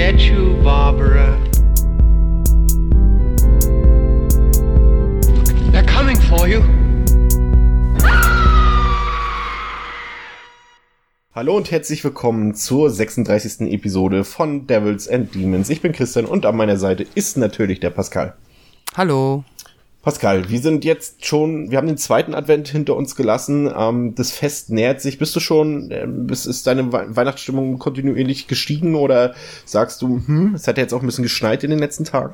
get you, Barbara. They're coming for you. Hallo und herzlich willkommen zur 36. Episode von Devils and Demons. Ich bin Christian und an meiner Seite ist natürlich der Pascal. Hallo. Pascal, wir sind jetzt schon, wir haben den zweiten Advent hinter uns gelassen. Ähm, das Fest nähert sich. Bist du schon, äh, ist deine We Weihnachtsstimmung kontinuierlich gestiegen oder sagst du, hm, es hat ja jetzt auch ein bisschen geschneit in den letzten Tagen?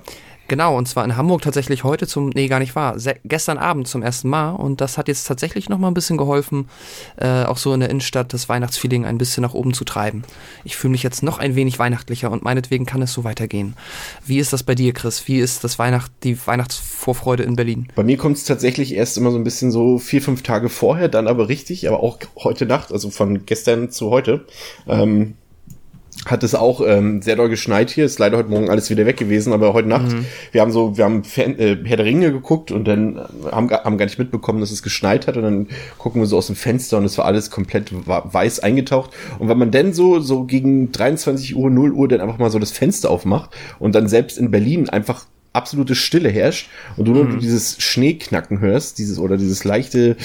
Genau, und zwar in Hamburg tatsächlich heute zum, nee, gar nicht wahr, gestern Abend zum ersten Mal und das hat jetzt tatsächlich nochmal ein bisschen geholfen, äh, auch so in der Innenstadt das Weihnachtsfeeling ein bisschen nach oben zu treiben. Ich fühle mich jetzt noch ein wenig weihnachtlicher und meinetwegen kann es so weitergehen. Wie ist das bei dir, Chris? Wie ist das Weihnacht, die Weihnachtsvorfreude in Berlin? Bei mir kommt es tatsächlich erst immer so ein bisschen so vier, fünf Tage vorher, dann aber richtig, aber auch heute Nacht, also von gestern zu heute. Ähm hat es auch ähm, sehr doll geschneit hier. Ist leider heute Morgen alles wieder weg gewesen, aber heute Nacht, mhm. wir haben so, wir haben Fan, äh, Herr der Ringe geguckt und dann haben, haben gar nicht mitbekommen, dass es geschneit hat und dann gucken wir so aus dem Fenster und es war alles komplett weiß eingetaucht. Und wenn man dann so, so gegen 23 Uhr, 0 Uhr dann einfach mal so das Fenster aufmacht und dann selbst in Berlin einfach absolute Stille herrscht und du nur mhm. dieses Schneeknacken hörst, dieses oder dieses leichte,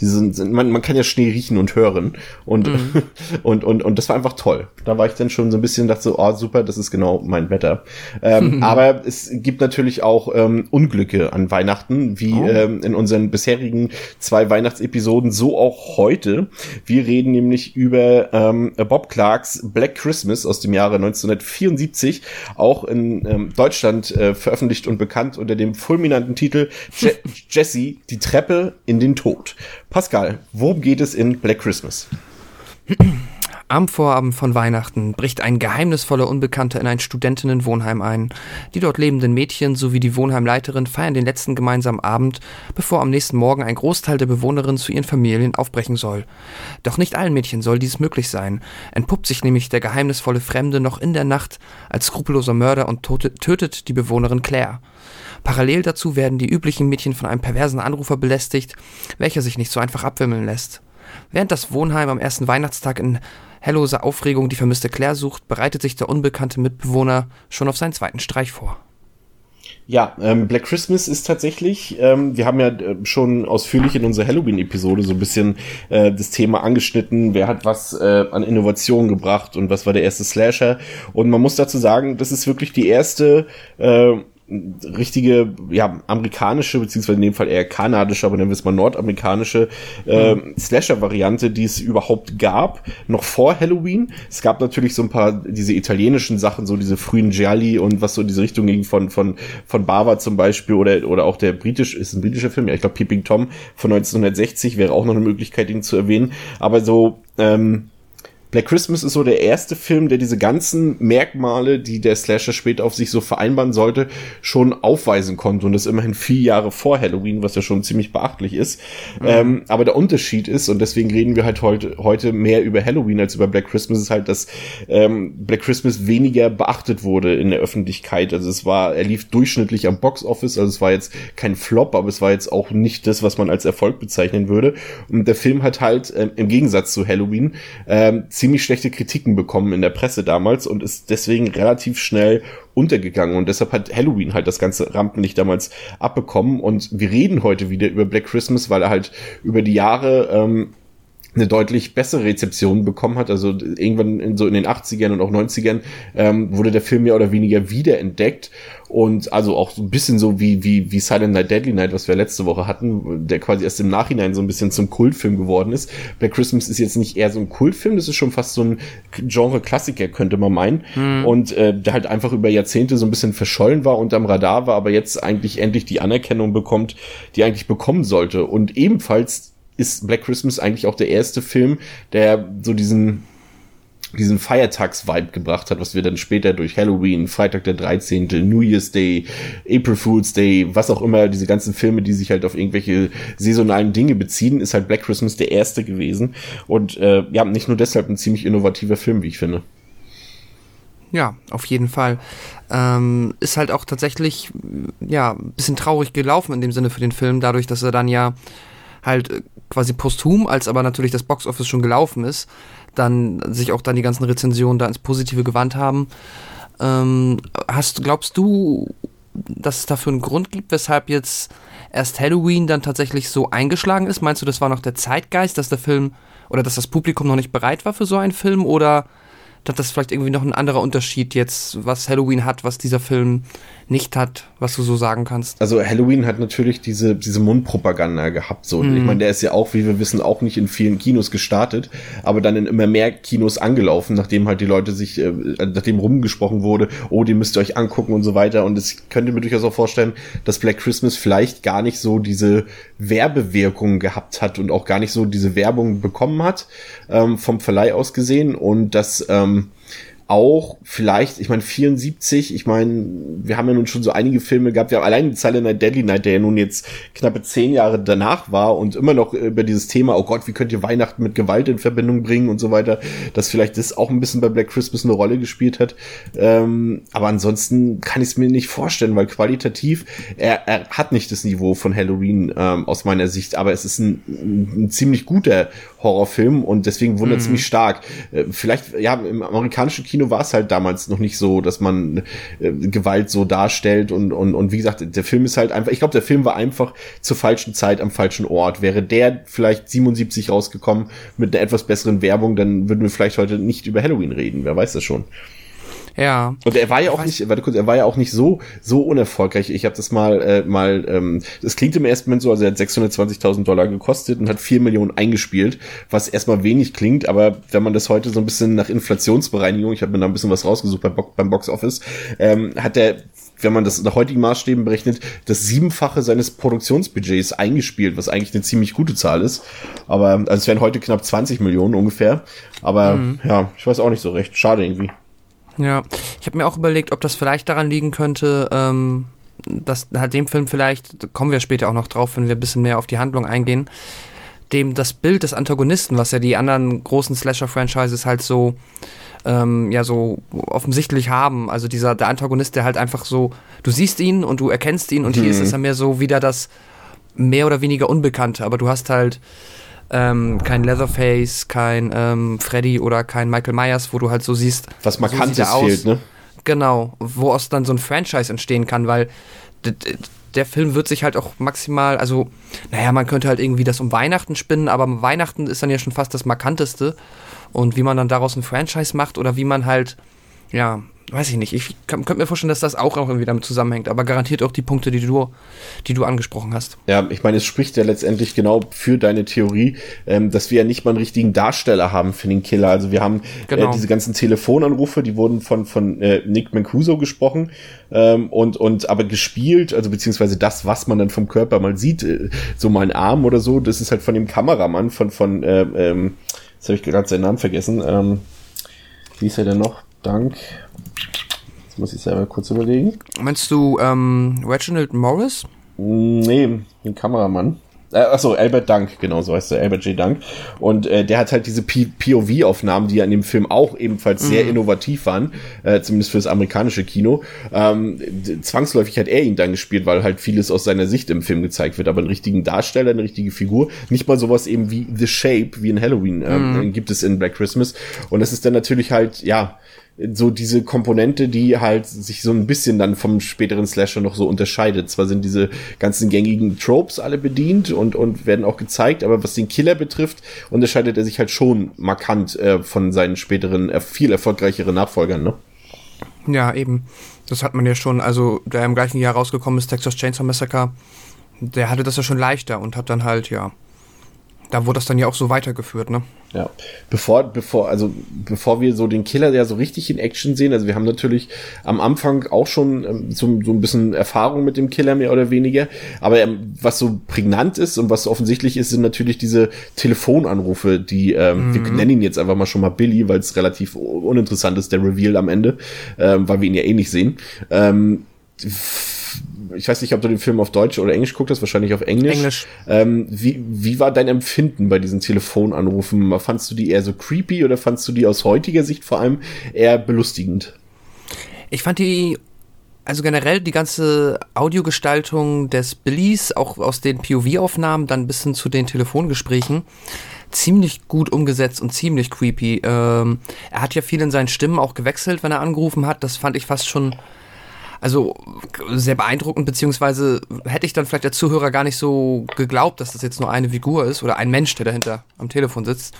diese, man, man kann ja Schnee riechen und hören und, mhm. und, und, und das war einfach toll. Da war ich dann schon so ein bisschen, dachte so, oh super, das ist genau mein Wetter. Ähm, mhm. Aber es gibt natürlich auch ähm, Unglücke an Weihnachten, wie oh. ähm, in unseren bisherigen zwei Weihnachtsepisoden, so auch heute. Wir reden nämlich über ähm, Bob Clarks Black Christmas aus dem Jahre 1974, auch in ähm, Deutschland äh, veröffentlicht veröffentlicht und bekannt unter dem fulminanten Titel Je Jesse, die Treppe in den Tod. Pascal, worum geht es in Black Christmas? Am Vorabend von Weihnachten bricht ein geheimnisvoller Unbekannter in ein Studentinnenwohnheim ein. Die dort lebenden Mädchen sowie die Wohnheimleiterin feiern den letzten gemeinsamen Abend, bevor am nächsten Morgen ein Großteil der Bewohnerinnen zu ihren Familien aufbrechen soll. Doch nicht allen Mädchen soll dies möglich sein. Entpuppt sich nämlich der geheimnisvolle Fremde noch in der Nacht als skrupelloser Mörder und tötet die Bewohnerin Claire. Parallel dazu werden die üblichen Mädchen von einem perversen Anrufer belästigt, welcher sich nicht so einfach abwimmeln lässt. Während das Wohnheim am ersten Weihnachtstag in hellose Aufregung die vermisste Claire sucht, bereitet sich der unbekannte Mitbewohner schon auf seinen zweiten Streich vor. Ja, ähm, Black Christmas ist tatsächlich, ähm, wir haben ja äh, schon ausführlich in unserer Halloween-Episode so ein bisschen äh, das Thema angeschnitten, wer hat was äh, an Innovation gebracht und was war der erste Slasher. Und man muss dazu sagen, das ist wirklich die erste äh, richtige, ja, amerikanische, beziehungsweise in dem Fall eher kanadische, aber nennen wir es mal nordamerikanische äh, mhm. Slasher-Variante, die es überhaupt gab, noch vor Halloween. Es gab natürlich so ein paar diese italienischen Sachen, so diese frühen Gialli und was so in diese Richtung ging von, von, von Bava zum Beispiel oder, oder auch der britisch, ist ein britischer Film, ja, ich glaube Peeping Tom von 1960 wäre auch noch eine Möglichkeit, ihn zu erwähnen. Aber so, ähm, Black Christmas ist so der erste Film, der diese ganzen Merkmale, die der Slasher später auf sich so vereinbaren sollte, schon aufweisen konnte. Und das immerhin vier Jahre vor Halloween, was ja schon ziemlich beachtlich ist. Mhm. Ähm, aber der Unterschied ist, und deswegen reden wir halt heute, heute mehr über Halloween als über Black Christmas, ist halt, dass ähm, Black Christmas weniger beachtet wurde in der Öffentlichkeit. Also es war, er lief durchschnittlich am Box Office, also es war jetzt kein Flop, aber es war jetzt auch nicht das, was man als Erfolg bezeichnen würde. Und der Film hat halt ähm, im Gegensatz zu Halloween ähm, ziemlich schlechte Kritiken bekommen in der Presse damals und ist deswegen relativ schnell untergegangen. Und deshalb hat Halloween halt das ganze Rampenlicht damals abbekommen. Und wir reden heute wieder über Black Christmas, weil er halt über die Jahre ähm, eine deutlich bessere Rezeption bekommen hat. Also irgendwann in, so in den 80ern und auch 90ern ähm, wurde der Film mehr oder weniger wiederentdeckt und also auch so ein bisschen so wie, wie, wie Silent Night, Deadly Night, was wir letzte Woche hatten, der quasi erst im Nachhinein so ein bisschen zum Kultfilm geworden ist. Black Christmas ist jetzt nicht eher so ein Kultfilm, das ist schon fast so ein Genre-Klassiker, könnte man meinen. Hm. Und äh, der halt einfach über Jahrzehnte so ein bisschen verschollen war und am Radar war, aber jetzt eigentlich endlich die Anerkennung bekommt, die eigentlich bekommen sollte. Und ebenfalls ist Black Christmas eigentlich auch der erste Film, der so diesen diesen Feiertags-Vibe gebracht hat, was wir dann später durch Halloween, Freitag der 13., New Year's Day, April Fool's Day, was auch immer, diese ganzen Filme, die sich halt auf irgendwelche saisonalen Dinge beziehen, ist halt Black Christmas der erste gewesen. Und äh, ja, nicht nur deshalb ein ziemlich innovativer Film, wie ich finde. Ja, auf jeden Fall. Ähm, ist halt auch tatsächlich, ja, ein bisschen traurig gelaufen in dem Sinne für den Film, dadurch, dass er dann ja halt quasi posthum, als aber natürlich das Boxoffice schon gelaufen ist, dann sich auch dann die ganzen Rezensionen da ins Positive gewandt haben. Ähm, hast, glaubst du, dass es dafür einen Grund gibt, weshalb jetzt erst Halloween dann tatsächlich so eingeschlagen ist? Meinst du, das war noch der Zeitgeist, dass der Film oder dass das Publikum noch nicht bereit war für so einen Film oder dass das vielleicht irgendwie noch ein anderer Unterschied jetzt, was Halloween hat, was dieser Film nicht hat, was du so sagen kannst. Also Halloween hat natürlich diese, diese Mundpropaganda gehabt. So. Mhm. Ich meine, der ist ja auch, wie wir wissen, auch nicht in vielen Kinos gestartet, aber dann in immer mehr Kinos angelaufen, nachdem halt die Leute sich, äh, nachdem rumgesprochen wurde, oh, die müsst ihr euch angucken und so weiter. Und es könnte mir durchaus auch vorstellen, dass Black Christmas vielleicht gar nicht so diese Werbewirkung gehabt hat und auch gar nicht so diese Werbung bekommen hat, ähm, vom Verleih aus gesehen. Und dass ähm, auch vielleicht, ich meine 74, ich meine, wir haben ja nun schon so einige Filme gehabt, wir haben allein Silent Night Deadly Night, der ja nun jetzt knappe zehn Jahre danach war und immer noch über dieses Thema, oh Gott, wie könnt ihr Weihnachten mit Gewalt in Verbindung bringen und so weiter, dass vielleicht das auch ein bisschen bei Black Christmas eine Rolle gespielt hat. Ähm, aber ansonsten kann ich es mir nicht vorstellen, weil qualitativ, er, er hat nicht das Niveau von Halloween ähm, aus meiner Sicht, aber es ist ein, ein ziemlich guter Horrorfilm und deswegen wundert es mhm. mich stark. Äh, vielleicht, ja, im amerikanischen Kino war es halt damals noch nicht so, dass man äh, Gewalt so darstellt und, und, und wie gesagt, der Film ist halt einfach, ich glaube, der Film war einfach zur falschen Zeit am falschen Ort. Wäre der vielleicht 77 rausgekommen mit einer etwas besseren Werbung, dann würden wir vielleicht heute nicht über Halloween reden, wer weiß das schon. Ja. Und er war ja auch nicht, warte kurz, er war ja auch nicht so so unerfolgreich. Ich habe das mal äh, mal, ähm, das klingt im ersten Moment so, also er hat 620.000 Dollar gekostet und hat 4 Millionen eingespielt, was erstmal wenig klingt, aber wenn man das heute so ein bisschen nach Inflationsbereinigung, ich habe mir da ein bisschen was rausgesucht beim, Bo beim Box Office, ähm, hat er wenn man das nach heutigen Maßstäben berechnet, das Siebenfache seines Produktionsbudgets eingespielt, was eigentlich eine ziemlich gute Zahl ist. Aber also es wären heute knapp 20 Millionen ungefähr. Aber mhm. ja, ich weiß auch nicht so recht. Schade irgendwie. Ja, ich habe mir auch überlegt, ob das vielleicht daran liegen könnte, ähm, dass halt dem Film vielleicht, kommen wir später auch noch drauf, wenn wir ein bisschen mehr auf die Handlung eingehen, dem das Bild des Antagonisten, was ja die anderen großen Slasher-Franchises halt so, ähm, ja, so offensichtlich haben. Also dieser, der Antagonist, der halt einfach so, du siehst ihn und du erkennst ihn und mhm. hier ist es ja mehr so wieder das mehr oder weniger Unbekannte, aber du hast halt ähm, kein Leatherface, kein ähm, Freddy oder kein Michael Myers, wo du halt so siehst, was markantes so fehlt, ne? Genau, wo aus dann so ein Franchise entstehen kann, weil der Film wird sich halt auch maximal, also, naja, man könnte halt irgendwie das um Weihnachten spinnen, aber Weihnachten ist dann ja schon fast das markanteste. Und wie man dann daraus ein Franchise macht oder wie man halt, ja, weiß ich nicht. Ich könnte mir vorstellen, dass das auch irgendwie damit zusammenhängt, aber garantiert auch die Punkte, die du, die du angesprochen hast. Ja, ich meine, es spricht ja letztendlich genau für deine Theorie, ähm, dass wir ja nicht mal einen richtigen Darsteller haben für den Killer. Also wir haben äh, genau. äh, diese ganzen Telefonanrufe, die wurden von, von äh, Nick Mancuso gesprochen ähm, und, und aber gespielt, also beziehungsweise das, was man dann vom Körper mal sieht, äh, so mal ein Arm oder so, das ist halt von dem Kameramann von, von äh, ähm, jetzt habe ich gerade seinen Namen vergessen, ähm, wie ist er denn noch? Dank. Jetzt muss ich selber kurz überlegen. Meinst du ähm, Reginald Morris? Nee, den Kameramann. Äh, achso, Albert Dank, genau so heißt er, Albert J. Dank. Und äh, der hat halt diese POV-Aufnahmen, die ja in dem Film auch ebenfalls sehr mhm. innovativ waren, äh, zumindest fürs amerikanische Kino. Ähm, zwangsläufig hat er ihn dann gespielt, weil halt vieles aus seiner Sicht im Film gezeigt wird, aber einen richtigen Darsteller, eine richtige Figur. Nicht mal sowas eben wie The Shape, wie in Halloween, ähm, mhm. gibt es in Black Christmas. Und das ist dann natürlich halt, ja, so diese Komponente, die halt sich so ein bisschen dann vom späteren Slasher noch so unterscheidet. Zwar sind diese ganzen gängigen Tropes alle bedient und, und werden auch gezeigt, aber was den Killer betrifft, unterscheidet er sich halt schon markant äh, von seinen späteren, äh, viel erfolgreicheren Nachfolgern, ne? Ja, eben. Das hat man ja schon, also der im gleichen Jahr rausgekommen ist, Texas Chainsaw Massacre, der hatte das ja schon leichter und hat dann halt, ja, da wurde das dann ja auch so weitergeführt, ne? Ja, bevor, bevor, also bevor wir so den Killer ja so richtig in Action sehen, also wir haben natürlich am Anfang auch schon ähm, so, so ein bisschen Erfahrung mit dem Killer mehr oder weniger, aber ähm, was so prägnant ist und was offensichtlich ist, sind natürlich diese Telefonanrufe, die, ähm, mhm. wir nennen ihn jetzt einfach mal schon mal Billy, weil es relativ uninteressant ist, der Reveal am Ende, ähm, weil wir ihn ja eh nicht sehen. Ähm, ich weiß nicht, ob du den Film auf Deutsch oder Englisch guckt hast, wahrscheinlich auf Englisch. Englisch. Ähm, wie, wie war dein Empfinden bei diesen Telefonanrufen? Fandst du die eher so creepy oder fandst du die aus heutiger Sicht vor allem eher belustigend? Ich fand die, also generell die ganze Audiogestaltung des Billys, auch aus den POV-Aufnahmen, dann bis hin zu den Telefongesprächen, ziemlich gut umgesetzt und ziemlich creepy. Ähm, er hat ja viel in seinen Stimmen auch gewechselt, wenn er angerufen hat. Das fand ich fast schon also sehr beeindruckend, beziehungsweise hätte ich dann vielleicht der Zuhörer gar nicht so geglaubt, dass das jetzt nur eine Figur ist oder ein Mensch, der dahinter am Telefon sitzt.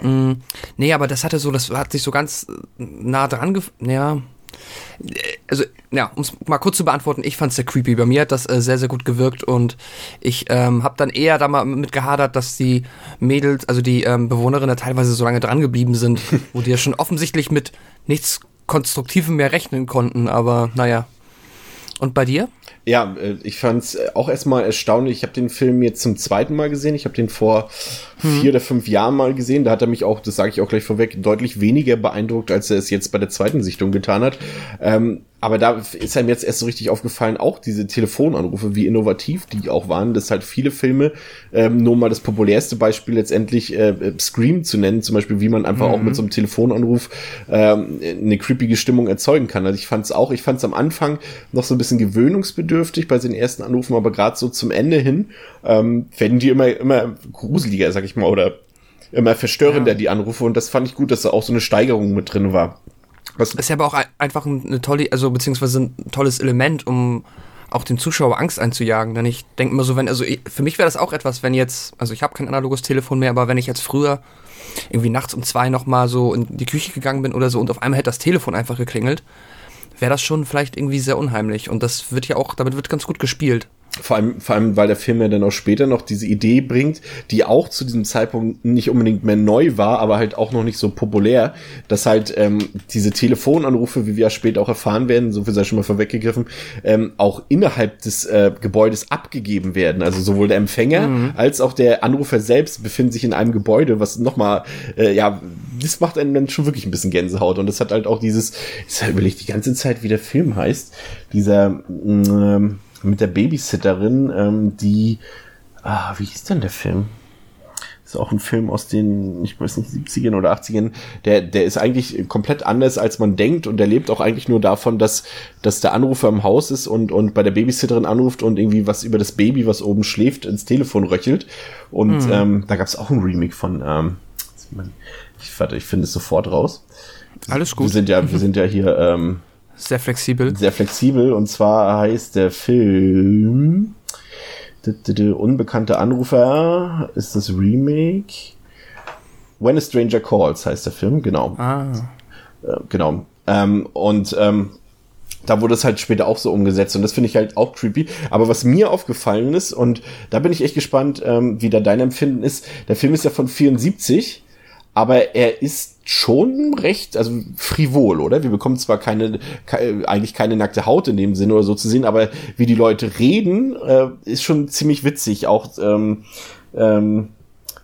Mm, nee, aber das hatte so, das hat sich so ganz nah dran, ja, also, ja, um es mal kurz zu beantworten, ich fand es sehr creepy. Bei mir hat das äh, sehr, sehr gut gewirkt und ich ähm, habe dann eher da mal mit gehadert, dass die Mädels, also die ähm, Bewohnerinnen teilweise so lange dran geblieben sind, wo die ja schon offensichtlich mit nichts Konstruktivem mehr rechnen konnten, aber naja, und bei dir? Ja, äh, ich fand es äh, auch erstmal erstaunlich. Ich habe den Film jetzt zum zweiten Mal gesehen. Ich habe den vor hm. vier oder fünf Jahren mal gesehen. Da hat er mich auch, das sage ich auch gleich vorweg, deutlich weniger beeindruckt, als er es jetzt bei der zweiten Sichtung getan hat. Ähm, aber da ist einem jetzt erst so richtig aufgefallen, auch diese Telefonanrufe, wie innovativ die auch waren, dass halt viele Filme, ähm, nur mal das populärste Beispiel letztendlich äh, Scream zu nennen, zum Beispiel, wie man einfach mhm. auch mit so einem Telefonanruf ähm, eine creepige Stimmung erzeugen kann. Also ich fand es auch, ich fand es am Anfang noch so ein bisschen gewöhnungsbedürftig bei den ersten Anrufen, aber gerade so zum Ende hin ähm, werden die immer, immer gruseliger, sag ich mal, oder immer verstörender, ja. die Anrufe. Und das fand ich gut, dass da auch so eine Steigerung mit drin war. Was ist ja aber auch einfach eine tolle, also beziehungsweise ein tolles Element, um auch dem Zuschauer Angst einzujagen. Denn ich denke immer so, wenn, also ich, für mich wäre das auch etwas, wenn jetzt, also ich habe kein analoges Telefon mehr, aber wenn ich jetzt früher irgendwie nachts um zwei nochmal so in die Küche gegangen bin oder so und auf einmal hätte das Telefon einfach geklingelt, wäre das schon vielleicht irgendwie sehr unheimlich. Und das wird ja auch, damit wird ganz gut gespielt. Vor allem, vor allem, weil der Film ja dann auch später noch diese Idee bringt, die auch zu diesem Zeitpunkt nicht unbedingt mehr neu war, aber halt auch noch nicht so populär, dass halt ähm, diese Telefonanrufe, wie wir ja später auch erfahren werden, so viel sei schon mal vorweggegriffen, ähm, auch innerhalb des äh, Gebäudes abgegeben werden. Also sowohl der Empfänger mhm. als auch der Anrufer selbst befinden sich in einem Gebäude, was nochmal, äh, ja, das macht einen dann schon wirklich ein bisschen Gänsehaut. Und das hat halt auch dieses, ich überlege die ganze Zeit, wie der Film heißt, dieser, ähm, mit der Babysitterin, ähm, die, ah, wie hieß denn der Film? ist auch ein Film aus den, ich weiß nicht, 70ern oder 80ern, der, der ist eigentlich komplett anders, als man denkt und der lebt auch eigentlich nur davon, dass, dass der Anrufer im Haus ist und, und bei der Babysitterin anruft und irgendwie was über das Baby, was oben schläft, ins Telefon röchelt. Und mhm. ähm, da gab es auch ein Remake von, ähm, ich, warte, ich finde es sofort raus. Alles gut. Wir sind ja, wir sind ja hier, ähm, sehr flexibel. Sehr flexibel. Und zwar heißt der Film Unbekannte Anrufer ist das Remake. When a Stranger Calls heißt der Film, genau. Ah. Äh, genau. Ähm, und ähm, da wurde es halt später auch so umgesetzt und das finde ich halt auch creepy. Aber was mir aufgefallen ist, und da bin ich echt gespannt, ähm, wie da dein Empfinden ist, der Film ist ja von 74 aber er ist schon recht, also frivol, oder? Wir bekommen zwar keine, keine, eigentlich keine nackte Haut in dem Sinne oder so zu sehen, aber wie die Leute reden, äh, ist schon ziemlich witzig. Auch ähm, ähm,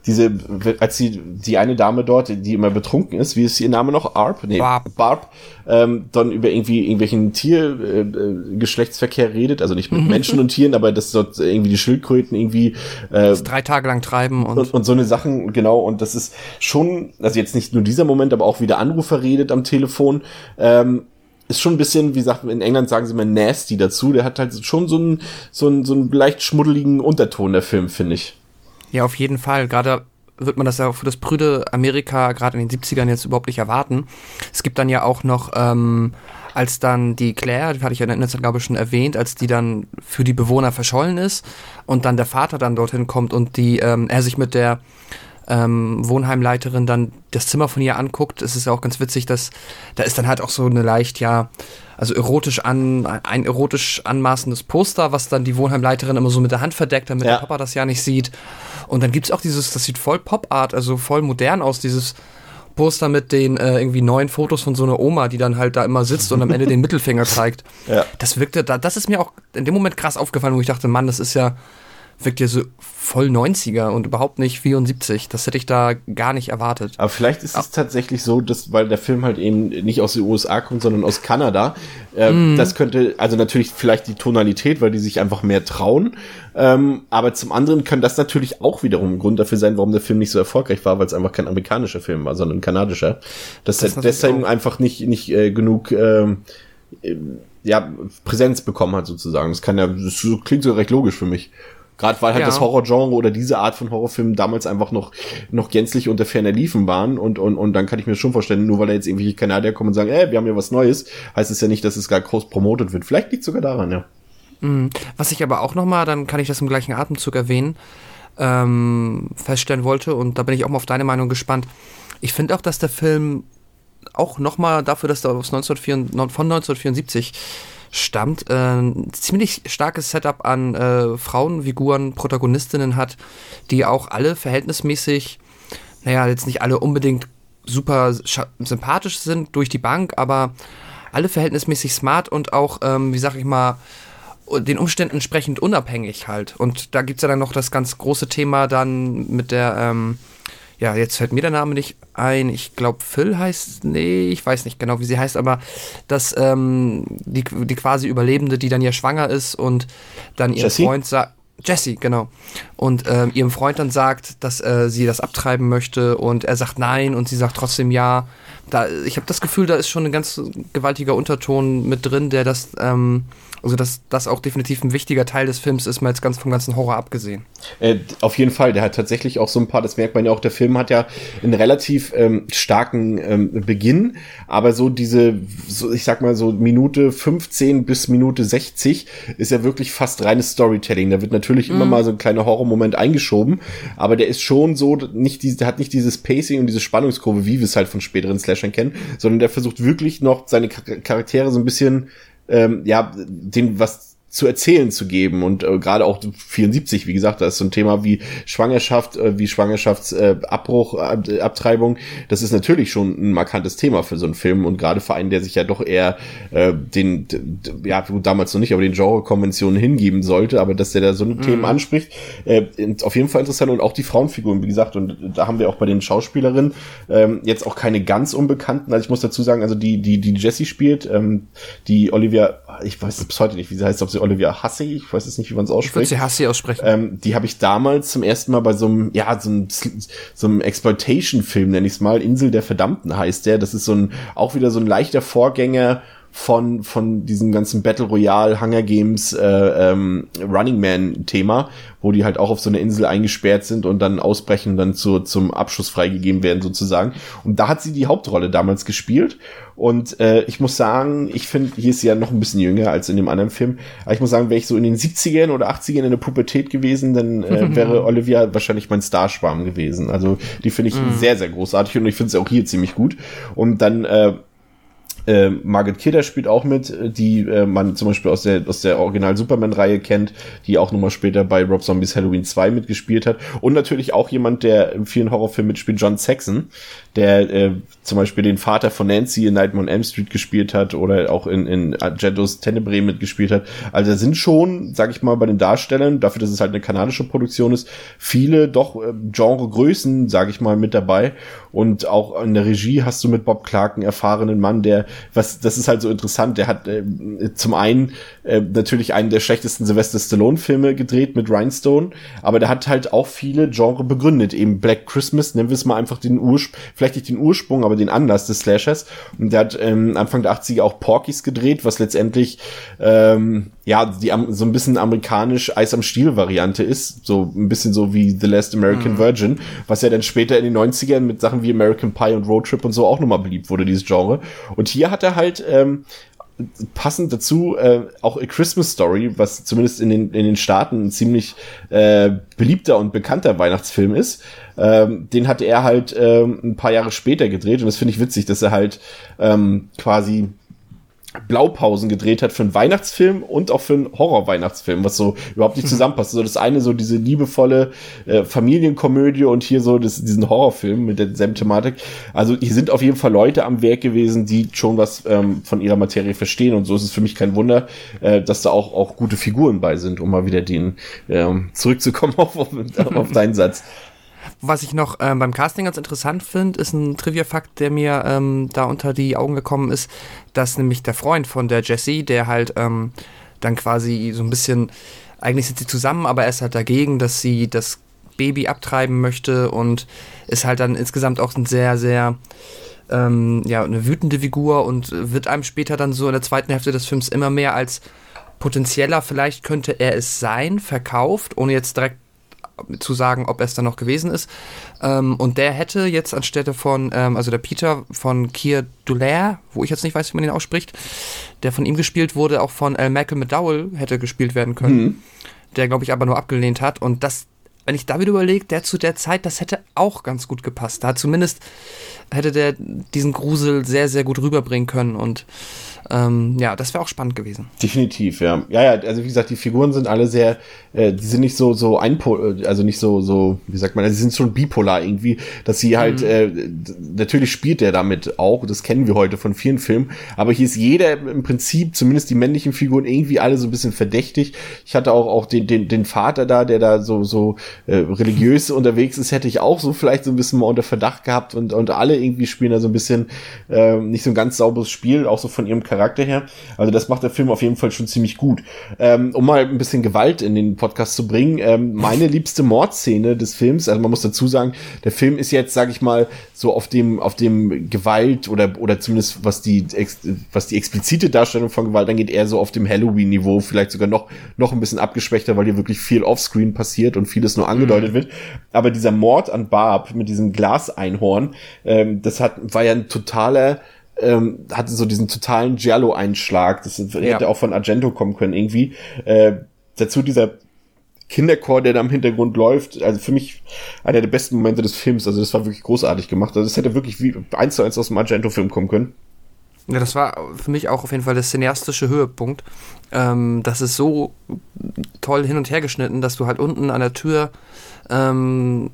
diese, als die, die eine Dame dort, die immer betrunken ist, wie ist ihr Name noch? Arp? Nee, Barb. Barb, ähm, dann über irgendwie irgendwelchen Tiergeschlechtsverkehr äh, redet, also nicht mit Menschen und Tieren, aber dass dort irgendwie die Schildkröten irgendwie äh, das drei Tage lang treiben und, und, und so eine Sachen, genau, und das ist schon, also jetzt nicht nur dieser Moment, aber auch wie der Anrufer redet am Telefon, ähm, ist schon ein bisschen, wie sagt in England sagen sie immer nasty dazu. Der hat halt schon so einen, so einen, so einen leicht schmuddeligen Unterton, der Film, finde ich. Ja, auf jeden Fall. Gerade wird man das ja für das prüde Amerika gerade in den 70ern jetzt überhaupt nicht erwarten. Es gibt dann ja auch noch, ähm, als dann die Claire, die hatte ich ja in der glaube ich, schon erwähnt, als die dann für die Bewohner verschollen ist und dann der Vater dann dorthin kommt und die, ähm, er sich mit der ähm, Wohnheimleiterin dann das Zimmer von ihr anguckt, es ist ja auch ganz witzig, dass da ist dann halt auch so eine leicht, ja, also erotisch an, ein erotisch anmaßendes Poster, was dann die Wohnheimleiterin immer so mit der Hand verdeckt, damit ja. der Papa das ja nicht sieht. Und dann gibt's auch dieses, das sieht voll Pop-Art, also voll modern aus, dieses Poster mit den äh, irgendwie neuen Fotos von so einer Oma, die dann halt da immer sitzt und am Ende den Mittelfinger zeigt. Ja. Das wirkte, da, das ist mir auch in dem Moment krass aufgefallen, wo ich dachte, Mann, das ist ja, wirkt ja so voll 90er und überhaupt nicht 74. Das hätte ich da gar nicht erwartet. Aber vielleicht ist es tatsächlich so, dass, weil der Film halt eben nicht aus den USA kommt, sondern aus Kanada. Äh, mm. Das könnte, also natürlich vielleicht die Tonalität, weil die sich einfach mehr trauen. Ähm, aber zum anderen kann das natürlich auch wiederum ein Grund dafür sein, warum der Film nicht so erfolgreich war, weil es einfach kein amerikanischer Film war, sondern ein kanadischer. Dass das er deswegen einfach nicht, nicht äh, genug, ähm, äh, ja, Präsenz bekommen hat sozusagen. Das kann ja, das klingt so recht logisch für mich. Gerade weil halt Ja. das Horrorgenre oder diese Art von Horrorfilmen damals einfach noch, noch gänzlich unter ferner Liefen waren und, und, und dann kann ich mir schon vorstellen, nur weil da jetzt irgendwelche Kanadier kommen und sagen, ey, wir haben ja was Neues, heißt es ja nicht, dass es gar groß promotet wird. Vielleicht liegt sogar daran, ja. Was ich aber auch nochmal, dann kann ich das im gleichen Atemzug erwähnen, ähm, feststellen wollte, und da bin ich auch mal auf deine Meinung gespannt. Ich finde auch, dass der Film auch nochmal dafür, dass er aus 1974, von 1974 stammt, äh, ein ziemlich starkes Setup an äh, Frauenfiguren, Protagonistinnen hat, die auch alle verhältnismäßig, naja, jetzt nicht alle unbedingt super sympathisch sind durch die Bank, aber alle verhältnismäßig smart und auch, ähm, wie sag ich mal, den Umständen entsprechend unabhängig halt. Und da gibt's ja dann noch das ganz große Thema dann mit der, ähm, ja, jetzt fällt mir der Name nicht ein. Ich glaube, Phil heißt, nee, ich weiß nicht genau, wie sie heißt, aber dass ähm, die, die quasi Überlebende, die dann ja schwanger ist und dann ihrem Jessie? Freund sagt, Jessie, genau. Und ähm, ihrem Freund dann sagt, dass äh, sie das abtreiben möchte und er sagt nein und sie sagt trotzdem ja. Da, ich habe das Gefühl, da ist schon ein ganz gewaltiger Unterton mit drin, der das, ähm, also dass das auch definitiv ein wichtiger Teil des Films ist, mal jetzt ganz vom ganzen Horror abgesehen. Äh, auf jeden Fall, der hat tatsächlich auch so ein paar, das merkt man ja auch, der Film hat ja einen relativ ähm, starken ähm, Beginn, aber so diese, so, ich sag mal so Minute 15 bis Minute 60 ist ja wirklich fast reines Storytelling. Da wird natürlich immer mal so ein kleiner Horrormoment eingeschoben, aber der ist schon so, nicht diese, der hat nicht dieses Pacing und diese Spannungskurve, wie wir es halt von späteren Slashern kennen, sondern der versucht wirklich noch seine Char- Charaktere so ein bisschen ähm, ja, den was zu erzählen zu geben. Und äh, gerade auch 74, wie gesagt, da ist so ein Thema wie Schwangerschaft, äh, wie Schwangerschaftsabbruch, äh, äh, Abtreibung, das ist natürlich schon ein markantes Thema für so einen Film und gerade für einen, der sich ja doch eher äh, den, ja damals noch nicht, aber den Genre-Konventionen hingeben sollte, aber dass der da so eine Themen anspricht, äh, auf jeden Fall interessant und auch die Frauenfiguren, wie gesagt, und da haben wir auch bei den Schauspielerinnen ähm, jetzt auch keine ganz unbekannten, also ich muss dazu sagen, also die, die, die Jessie spielt, ähm, die Olivia, ich weiß bis heute nicht, wie sie heißt, ob sie Olivia Hussey, ich weiß jetzt nicht, wie man es Ich würde ausspricht. sie Hassi aussprechen. Ähm, die habe ich damals zum ersten Mal bei so einem, ja, so einem, so einem Exploitation-Film, nenn ich es mal, Insel der Verdammten heißt der. Das ist so ein, auch wieder so ein leichter Vorgänger von, von diesem ganzen Battle Royale, Hunger Games, äh, ähm, Running Man Thema, wo die halt auch auf so eine Insel eingesperrt sind und dann ausbrechen und dann zu, zum Abschuss freigegeben werden sozusagen. Und da hat sie die Hauptrolle damals gespielt. Und äh, ich muss sagen, ich finde, hier ist sie ja noch ein bisschen jünger als in dem anderen Film. Aber ich muss sagen, wäre ich so in den 70ern oder 80ern in der Pubertät gewesen, dann äh, wäre Olivia wahrscheinlich mein Starschwarm gewesen. Also die finde ich sehr, sehr großartig und ich finde sie auch hier ziemlich gut. Und dann äh, äh, Margaret Kidder spielt auch mit, äh, die äh, man zum Beispiel aus der, aus der Original-Superman-Reihe kennt, die auch nochmal später bei Rob Zombies Halloween 2 mitgespielt hat. Und natürlich auch jemand, der in vielen Horrorfilmen mitspielt, John Saxon, der äh, zum Beispiel den Vater von Nancy in Nightmare on Elm Street gespielt hat oder auch in, in Argentos Tenebrae mitgespielt hat. Also da sind schon, sag ich mal, bei den Darstellern, dafür, dass es halt eine kanadische Produktion ist, viele doch äh, Genregrößen, sag ich mal, mit dabei. Und auch in der Regie hast du mit Bob Clark einen erfahrenen Mann, der, was, das ist halt so interessant, der hat äh, zum einen äh, natürlich einen der schlechtesten Sylvester Stallone-Filme gedreht mit Rhinestone, aber der hat halt auch viele Genre begründet, eben Black Christmas, nennen wir es mal einfach den Ursprung, vielleicht nicht den Ursprung, aber den Anlass des Slashers. Und der hat ähm, Anfang der 80er auch Porkies gedreht, was letztendlich ähm, ja die so ein bisschen amerikanisch Eis am Stiel Variante ist, so ein bisschen so wie The Last American Virgin, was ja dann später in den 90ern mit Sachen wie American Pie und Road Trip und so auch nochmal beliebt wurde, dieses Genre. Und hier hat er halt ähm, passend dazu äh, auch A Christmas Story, was zumindest in den, in den Staaten ein ziemlich äh, beliebter und bekannter Weihnachtsfilm ist. Ähm, den hat er halt ähm, ein paar Jahre später gedreht und das finde ich witzig, dass er halt ähm, quasi Blaupausen gedreht hat für einen Weihnachtsfilm und auch für einen Horror-Weihnachtsfilm, was so überhaupt nicht zusammenpasst. So das eine so diese liebevolle äh, Familienkomödie und hier so das, diesen Horrorfilm mit derselben Thematik. Also hier sind auf jeden Fall Leute am Werk gewesen, die schon was ähm, von ihrer Materie verstehen und so ist es für mich kein Wunder, äh, dass da auch auch gute Figuren bei sind, um mal wieder den ähm, zurückzukommen auf, auf, auf deinen Satz. Was ich noch ähm, beim Casting ganz interessant finde, ist ein Trivia-Fakt, der mir ähm, da unter die Augen gekommen ist, dass nämlich der Freund von der Jessie, der halt ähm, dann quasi so ein bisschen, eigentlich sind sie zusammen, aber er ist halt dagegen, dass sie das Baby abtreiben möchte und ist halt dann insgesamt auch ein sehr, sehr ähm, ja, eine wütende Figur und wird einem später dann so in der zweiten Hälfte des Films immer mehr als potenzieller, vielleicht könnte er es sein, verkauft, ohne jetzt direkt zu sagen, ob er es dann noch gewesen ist. Ähm, und der hätte jetzt anstelle von, ähm, also der Peter von Keir Dulaire, wo ich jetzt nicht weiß, wie man ihn ausspricht, der von ihm gespielt wurde, auch von äh, Michael McDowell hätte gespielt werden können. Mhm. Der, glaube ich, aber nur abgelehnt hat. Und das, wenn ich da wieder überlege, der zu der Zeit, das hätte auch ganz gut gepasst. Da zumindest hätte der diesen Grusel sehr, sehr gut rüberbringen können. Und ähm, ja, das wäre auch spannend gewesen. Definitiv, ja. Ja, ja, also wie gesagt, die Figuren sind alle sehr, äh, die sind nicht so, so einpol, also nicht so, so, wie sagt man, also sie sind schon bipolar irgendwie, dass sie halt, mhm. äh, natürlich spielt der damit auch, das kennen wir heute von vielen Filmen, aber hier ist jeder im Prinzip, zumindest die männlichen Figuren, irgendwie alle so ein bisschen verdächtig. Ich hatte auch, auch den, den, den Vater da, der da so, so äh, religiös unterwegs ist, hätte ich auch so vielleicht so ein bisschen mal unter Verdacht gehabt und, und alle irgendwie spielen da so ein bisschen äh, nicht so ein ganz sauberes Spiel, auch so von ihrem Charakter Charakter her. Also das macht der Film auf jeden Fall schon ziemlich gut. Ähm, um mal ein bisschen Gewalt in den Podcast zu bringen, ähm, meine liebste Mordszene des Films, also man muss dazu sagen, der Film ist jetzt, sag ich mal, so auf dem, auf dem Gewalt oder, oder zumindest was die, was die explizite Darstellung von Gewalt angeht, eher so auf dem Halloween-Niveau, vielleicht sogar noch, noch ein bisschen abgeschwächter, weil hier wirklich viel Offscreen passiert und vieles nur angedeutet mhm. wird. Aber dieser Mord an Barb mit diesem Glaseinhorn, ähm, das hat, war ja ein totaler, ähm, hatte so diesen totalen Giallo-Einschlag. Das ja. hätte auch von Argento kommen können irgendwie. Äh, dazu dieser Kinderchor, der da im Hintergrund läuft. Also für mich einer der besten Momente des Films. Also das war wirklich großartig gemacht. Also das hätte wirklich wie eins zu eins aus dem Argento-Film kommen können. Ja, das war für mich auch auf jeden Fall der cineastische Höhepunkt. Ähm, das ist so toll hin und her geschnitten, dass du halt unten an der Tür ähm,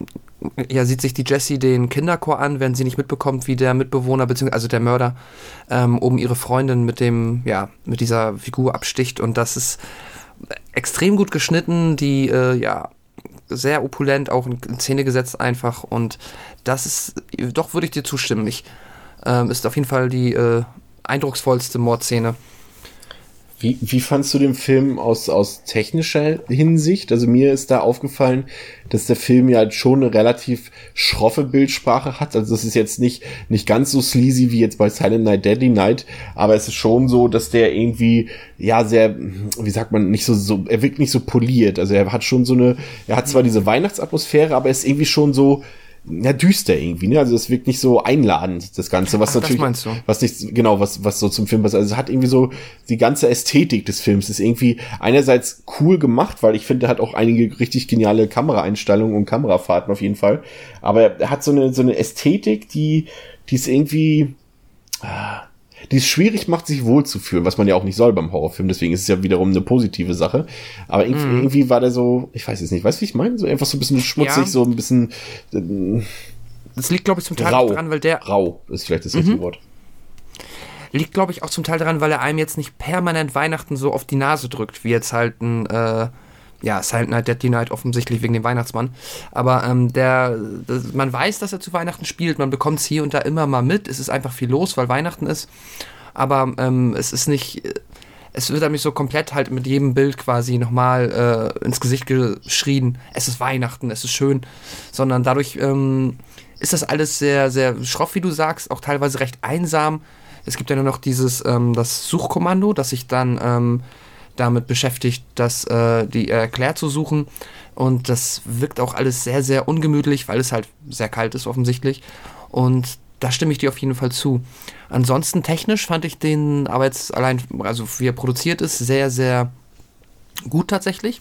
ja, sieht sich die Jessie den Kinderchor an, wenn sie nicht mitbekommt, wie der Mitbewohner, beziehungsweise also der Mörder, ähm, oben ihre Freundin mit dem, ja, mit dieser Figur absticht. Und das ist extrem gut geschnitten, die, äh, ja, sehr opulent auch in Szene gesetzt einfach. Und das ist, doch würde ich dir zustimmen. Ich, ähm, ist auf jeden Fall die äh, eindrucksvollste Mordszene wie, wie fandst du den Film aus, aus technischer Hinsicht? Also mir ist da aufgefallen, dass der Film ja schon eine relativ schroffe Bildsprache hat. Also das ist jetzt nicht, nicht ganz so sleazy wie jetzt bei Silent Night, Deadly Night, aber es ist schon so, dass der irgendwie, ja, sehr, wie sagt man, nicht so, so, er wirkt nicht so poliert. Also er hat schon so eine, er hat zwar diese Weihnachtsatmosphäre, aber er ist irgendwie schon so, ja, düster irgendwie, ne? Also es wirkt nicht so einladend, das Ganze, was Ach, natürlich, was nicht, genau, was, was so zum Film passt. Also es hat irgendwie so, die ganze Ästhetik des Films ist irgendwie einerseits cool gemacht, weil ich finde, er hat auch einige richtig geniale Kameraeinstellungen und Kamerafahrten auf jeden Fall. Aber er hat so eine, so eine Ästhetik, die, die ist irgendwie, ah, die es schwierig macht, sich wohlzufühlen, was man ja auch nicht soll beim Horrorfilm, deswegen ist es ja wiederum eine positive Sache. Aber irgendwie, mm. irgendwie war der so, ich weiß es nicht, weißt du, wie ich meine? So einfach so ein bisschen schmutzig, ja. so ein bisschen. Äh, das liegt, glaube ich, zum Teil rau, daran, weil der. Rau ist vielleicht das mhm. richtige Wort. Liegt, glaube ich, auch zum Teil daran, weil er einem jetzt nicht permanent Weihnachten so auf die Nase drückt, wie jetzt halt ein. Äh, ja, Silent Night, Deadly Night offensichtlich wegen dem Weihnachtsmann. Aber ähm, der, das, man weiß, dass er zu Weihnachten spielt, man bekommt es hier und da immer mal mit. Es ist einfach viel los, weil Weihnachten ist. Aber ähm, es ist nicht, es wird nämlich so komplett halt mit jedem Bild quasi nochmal äh, ins Gesicht geschrien, es ist Weihnachten, es ist schön, sondern dadurch ähm, ist das alles sehr, sehr schroff, wie du sagst, auch teilweise recht einsam. Es gibt ja nur noch dieses, ähm, das Suchkommando, das sich dann ähm, damit beschäftigt, das, äh, die erklärt zu suchen. Und das wirkt auch alles sehr, sehr ungemütlich, weil es halt sehr kalt ist offensichtlich. Und da stimme ich dir auf jeden Fall zu. Ansonsten technisch fand ich den aber jetzt allein, also wie er produziert ist, sehr, sehr gut tatsächlich.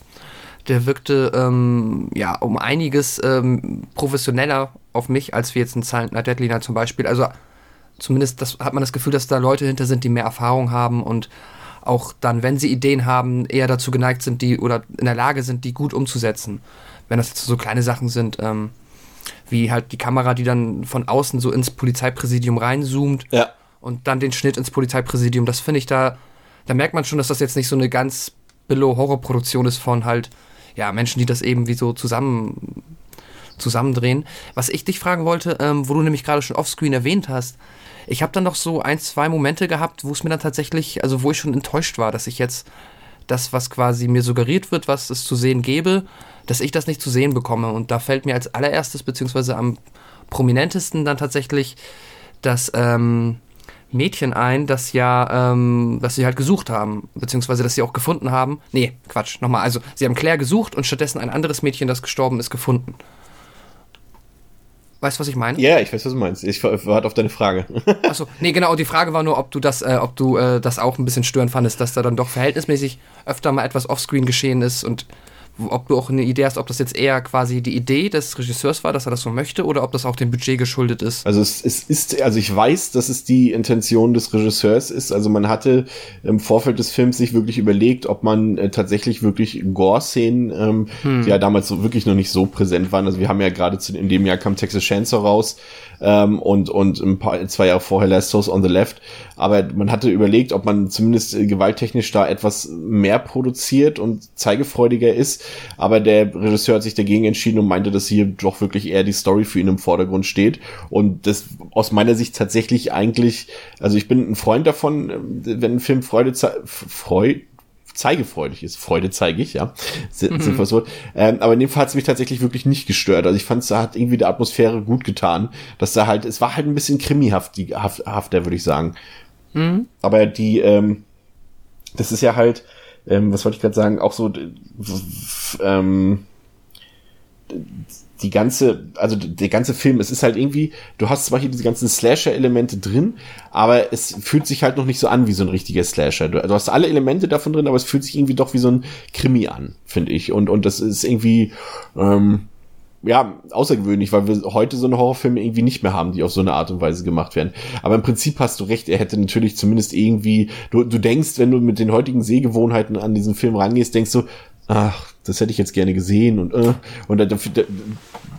Der wirkte ähm, ja um einiges ähm, professioneller auf mich, als wir jetzt in Silent Night Deadly zum Beispiel. Also zumindest das, hat man das Gefühl, dass da Leute hinter sind, die mehr Erfahrung haben und auch dann, wenn sie Ideen haben, eher dazu geneigt sind, die oder in der Lage sind, die gut umzusetzen. Wenn das jetzt so kleine Sachen sind, ähm, wie halt die Kamera, die dann von außen so ins Polizeipräsidium reinzoomt ja. und dann den Schnitt ins Polizeipräsidium. Das finde ich da, da merkt man schon, dass das jetzt nicht so eine ganz Billow-Horror-Produktion ist von halt, ja, Menschen, die das eben wie so zusammen zusammendrehen. Was ich dich fragen wollte, ähm, wo du nämlich gerade schon offscreen erwähnt hast, ich habe dann noch so ein, zwei Momente gehabt, wo es mir dann tatsächlich, also wo ich schon enttäuscht war, dass ich jetzt das, was quasi mir suggeriert wird, was es zu sehen gäbe, dass ich das nicht zu sehen bekomme. Und da fällt mir als allererstes, beziehungsweise am prominentesten dann tatsächlich das ähm, Mädchen ein, das ja, ähm, das sie halt gesucht haben, beziehungsweise das sie auch gefunden haben. Nee, Quatsch, nochmal. Also, sie haben Claire gesucht und stattdessen ein anderes Mädchen, das gestorben ist, gefunden. Weißt du, was ich meine? Ja, ich weiß, was du meinst. Ich warte auf deine Frage. Achso, nee, genau, die Frage war nur, ob du das, äh, ob du äh, das auch ein bisschen störend fandest, dass da dann doch verhältnismäßig öfter mal etwas offscreen geschehen ist und ob du auch eine Idee hast, ob das jetzt eher quasi die Idee des Regisseurs war, dass er das so möchte, oder ob das auch dem Budget geschuldet ist. Also es, es ist, also ich weiß, dass es die Intention des Regisseurs ist. Also man hatte im Vorfeld des Films sich wirklich überlegt, ob man äh, tatsächlich wirklich Gore-Szenen, ähm, hm. die ja damals so wirklich noch nicht so präsent waren. Also wir haben ja gerade in dem Jahr kam Texas Chainsaw raus ähm, und und ein paar zwei Jahre vorher Last House on the Left. Aber man hatte überlegt, ob man zumindest äh, gewalttechnisch da etwas mehr produziert und zeigefreudiger ist. Aber der Regisseur hat sich dagegen entschieden und meinte, dass hier doch wirklich eher die Story für ihn im Vordergrund steht. Und das aus meiner Sicht tatsächlich eigentlich, also ich bin ein Freund davon, äh, wenn ein Film Freude, Freude zeigefreudig ist. Freude zeige ich, ja. Mhm. Ähm, aber in dem Fall hat es mich tatsächlich wirklich nicht gestört. Also ich fand, es hat irgendwie der Atmosphäre gut getan, dass da halt, es war halt ein bisschen krimihaft, die haft, hafter, würde ich sagen. Mhm. Aber die, ähm, das ist ja halt, ähm, was wollte ich gerade sagen, auch so, ähm, die ganze, also der ganze Film, es ist halt irgendwie, du hast zwar hier diese ganzen Slasher-Elemente drin, aber es fühlt sich halt noch nicht so an wie so ein richtiger Slasher. Du, du, hast alle Elemente davon drin, aber es fühlt sich irgendwie doch wie so ein Krimi an, finde ich. Und, und das ist irgendwie, ähm, ja, außergewöhnlich, weil wir heute so eine Horrorfilme irgendwie nicht mehr haben, die auf so eine Art und Weise gemacht werden. Aber im Prinzip hast du recht, er hätte natürlich zumindest irgendwie, du, du denkst, wenn du mit den heutigen Sehgewohnheiten an diesen Film rangehst, denkst du, ach, das hätte ich jetzt gerne gesehen und äh, und da, da,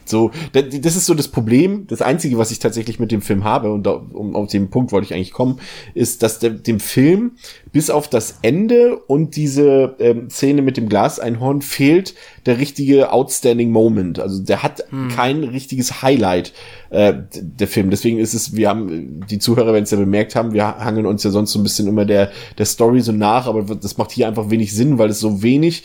so das ist so das Problem das einzige was ich tatsächlich mit dem Film habe und da, um auf den Punkt wollte ich eigentlich kommen ist dass der, dem Film bis auf das Ende und diese ähm, Szene mit dem Glaseinhorn fehlt der richtige outstanding Moment also der hat hm. kein richtiges Highlight äh, der Film deswegen ist es wir haben die Zuhörer wenn es ja bemerkt haben wir hangeln uns ja sonst so ein bisschen immer der der Story so nach aber das macht hier einfach wenig Sinn weil es so wenig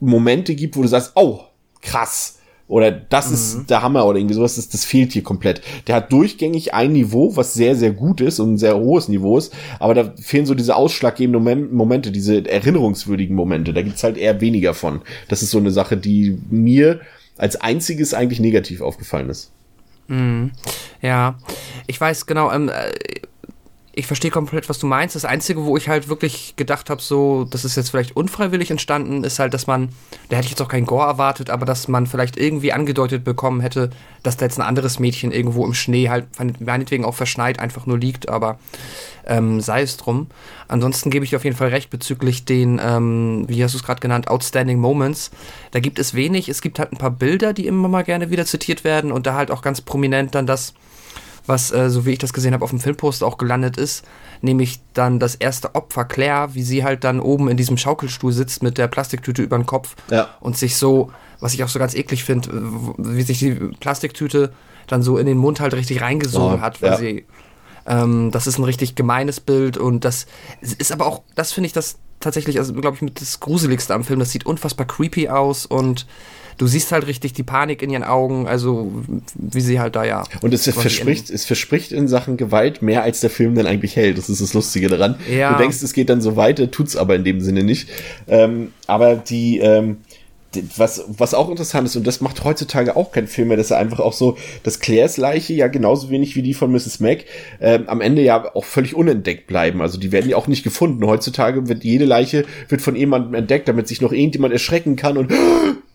Momente gibt, wo du sagst, oh, krass. Oder das mhm. ist der Hammer oder irgendwie sowas, das, das fehlt hier komplett. Der hat durchgängig ein Niveau, was sehr, sehr gut ist und ein sehr hohes Niveau ist, aber da fehlen so diese ausschlaggebenden Momente, diese erinnerungswürdigen Momente. Da gibt's halt eher weniger von. Das ist so eine Sache, die mir als einziges eigentlich negativ aufgefallen ist. Mhm. Ja, ich weiß genau, ähm, äh, ich verstehe komplett, was du meinst. Das Einzige, wo ich halt wirklich gedacht habe, so, das ist jetzt vielleicht unfreiwillig entstanden, ist halt, dass man, da hätte ich jetzt auch keinen Gore erwartet, aber dass man vielleicht irgendwie angedeutet bekommen hätte, dass da jetzt ein anderes Mädchen irgendwo im Schnee halt, meinetwegen auch verschneit, einfach nur liegt, aber ähm, sei es drum. Ansonsten gebe ich dir auf jeden Fall recht bezüglich den, ähm, wie hast du es gerade genannt, Outstanding Moments. Da gibt es wenig. Es gibt halt ein paar Bilder, die immer mal gerne wieder zitiert werden und da halt auch ganz prominent dann das was, äh, so wie ich das gesehen habe, auf dem Filmpost auch gelandet ist, nämlich dann das erste Opfer, Claire, wie sie halt dann oben in diesem Schaukelstuhl sitzt mit der Plastiktüte über den Kopf ja. und sich so, was ich auch so ganz eklig finde, wie sich die Plastiktüte dann so in den Mund halt richtig reingesogen oh, hat, weil ja. sie ähm, das ist ein richtig gemeines Bild und das ist aber auch, das finde ich das tatsächlich, also glaube ich, mit das Gruseligste am Film. Das sieht unfassbar creepy aus und du siehst halt richtig die Panik in ihren Augen, also wie sie halt da ja. Und es verspricht, es verspricht in Sachen Gewalt mehr, als der Film dann eigentlich hält. Das ist das Lustige daran. Ja. Du denkst, es geht dann so weiter, tut's aber in dem Sinne nicht. Ähm, aber die, ähm, was, was auch interessant ist, und das macht heutzutage auch kein Film mehr, dass er einfach auch so, dass Claires Leiche ja genauso wenig wie die von Mrs. Mac ähm, am Ende ja auch völlig unentdeckt bleiben. Also die werden ja auch nicht gefunden. Heutzutage wird jede Leiche wird von jemandem entdeckt, damit sich noch irgendjemand erschrecken kann und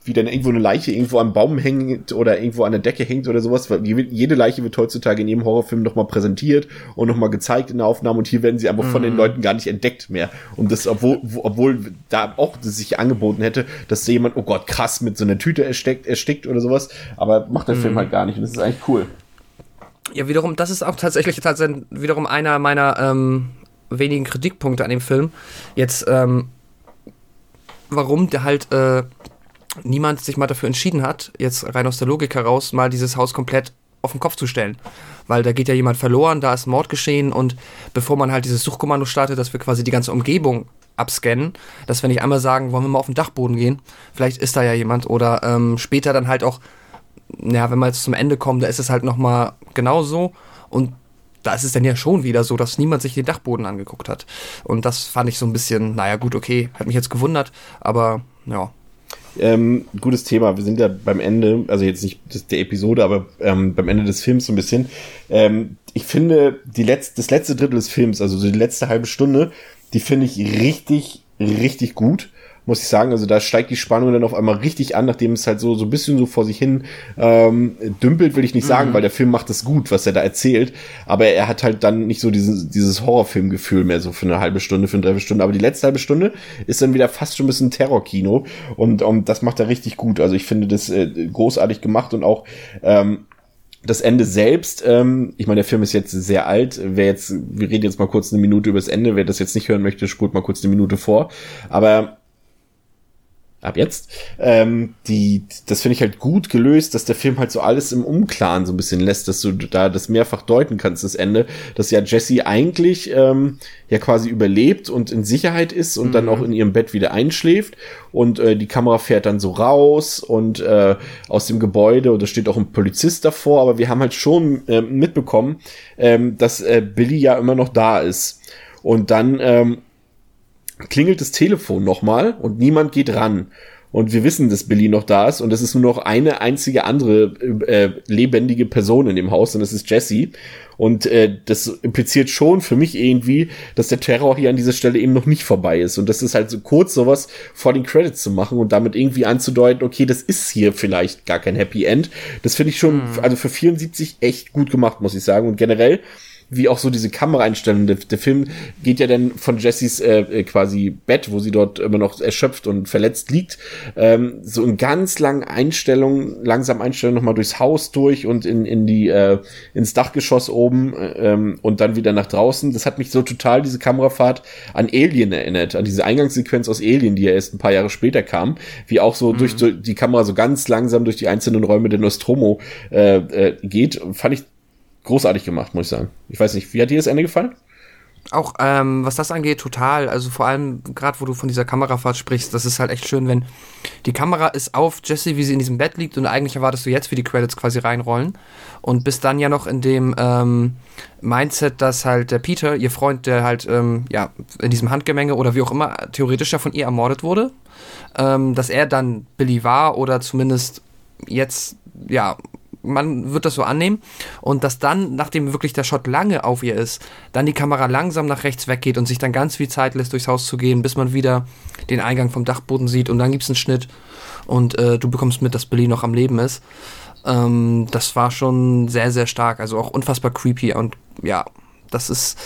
wie dann irgendwo eine Leiche irgendwo am Baum hängt oder irgendwo an der Decke hängt oder sowas. Jede Leiche wird heutzutage in jedem Horrorfilm nochmal präsentiert und nochmal gezeigt in der Aufnahme und hier werden sie einfach mhm. von den mhm. Leuten gar nicht entdeckt mehr. Und das, obwohl, obwohl da auch sich angeboten hätte, dass jemand, oh Gott, krass, mit so einer Tüte erstickt, erstickt oder sowas. Aber macht der mhm. Film halt gar nicht und das ist eigentlich cool. Ja, wiederum, das ist auch tatsächlich, tatsächlich wiederum einer meiner ähm, wenigen Kritikpunkte an dem Film. Jetzt, ähm, warum der halt äh, niemand sich mal dafür entschieden hat, jetzt rein aus der Logik heraus, mal dieses Haus komplett auf den Kopf zu stellen. Weil da geht ja jemand verloren, da ist Mord geschehen und bevor man halt dieses Suchkommando startet, dass wir quasi die ganze Umgebung abscannen, dass wir nicht einmal sagen, wollen wir mal auf den Dachboden gehen, vielleicht ist da ja jemand oder ähm, später dann halt auch, ja, wenn wir jetzt zum Ende kommen, da ist es halt nochmal genauso und da ist es dann ja schon wieder so, dass niemand sich den Dachboden angeguckt hat. Und das fand ich so ein bisschen, naja, gut, okay, hat mich jetzt gewundert, aber ja. Ähm, gutes Thema. Wir sind ja beim Ende, also jetzt nicht der Episode, aber ähm, beim Ende des Films so ein bisschen. Ähm, ich finde, die letzte, das letzte Drittel des Films, also die letzte halbe Stunde, die finde ich richtig, richtig gut muss ich sagen. Also da steigt die Spannung dann auf einmal richtig an, nachdem es halt so, so ein bisschen so vor sich hin ähm, dümpelt, will ich nicht sagen, mhm. weil der Film macht es gut, was er da erzählt. Aber er hat halt dann nicht so dieses, dieses Horrorfilmgefühl mehr so für eine halbe Stunde, für eine Dreiviertelstunde. Aber die letzte halbe Stunde ist dann wieder fast schon ein bisschen Terrorkino. Und ähm, das macht er richtig gut. Also ich finde das äh, großartig gemacht und auch ähm, das Ende selbst, ähm, ich meine, der Film ist jetzt sehr alt. Wer jetzt, wir reden jetzt mal kurz eine Minute über das Ende. Wer das jetzt nicht hören möchte, spult mal kurz eine Minute vor. Aber ab jetzt. Ähm, die, das finde ich halt gut gelöst, dass der Film halt so alles im Unklaren so ein bisschen lässt, dass du da das mehrfach deuten kannst, das Ende, dass ja Jesse eigentlich ähm, ja quasi überlebt und in Sicherheit ist und mhm. dann auch in ihrem Bett wieder einschläft und äh, die Kamera fährt dann so raus und äh, aus dem Gebäude und da steht auch ein Polizist davor, aber wir haben halt schon äh, mitbekommen, ähm, dass äh, Billy ja immer noch da ist. Und dann ähm, klingelt das Telefon nochmal und niemand geht ran. Und wir wissen, dass Billy noch da ist und es ist nur noch eine einzige andere äh, lebendige Person in dem Haus und das ist Jesse. Und äh, das impliziert schon für mich irgendwie, dass der Terror hier an dieser Stelle eben noch nicht vorbei ist. Und das ist halt so kurz sowas vor den Credits zu machen und damit irgendwie anzudeuten, okay, das ist hier vielleicht gar kein Happy End. Das finde ich schon, mhm. also für 74 echt gut gemacht, muss ich sagen. Und generell wie auch so diese Kameraeinstellung. Der, der Film geht ja dann von Jessys äh, äh, quasi Bett, wo sie dort immer noch erschöpft und verletzt liegt, ähm, so in ganz langen Einstellungen, langsam Einstellungen nochmal durchs Haus durch und in, in die, äh, ins Dachgeschoss oben äh, ähm, und dann wieder nach draußen. Das hat mich so total, diese Kamerafahrt, an Alien erinnert, an diese Eingangssequenz aus Alien, die ja erst ein paar Jahre später kam, wie auch so mhm. durch so, die Kamera so ganz langsam durch die einzelnen Räume der Nostromo äh, äh, geht. Fand ich großartig gemacht, muss ich sagen. Ich weiß nicht, wie hat dir das Ende gefallen? Auch ähm, was das angeht, total. Also vor allem, gerade wo du von dieser Kamerafahrt sprichst, das ist halt echt schön, wenn die Kamera ist auf Jessie, wie sie in diesem Bett liegt und eigentlich erwartest du jetzt, wie die Credits quasi reinrollen. Und bist dann ja noch in dem ähm, Mindset, dass halt der Peter, ihr Freund, der halt ähm, ja in diesem Handgemenge oder wie auch immer theoretisch ja von ihr ermordet wurde, ähm, dass er dann Billy war oder zumindest jetzt ja man wird das so annehmen und dass dann, nachdem wirklich der Shot lange auf ihr ist, dann die Kamera langsam nach rechts weggeht und sich dann ganz viel Zeit lässt, durchs Haus zu gehen, bis man wieder den Eingang vom Dachboden sieht und dann gibt es einen Schnitt und äh, du bekommst mit, dass Billy noch am Leben ist. Ähm, das war schon sehr, sehr stark, also auch unfassbar creepy und ja, das ist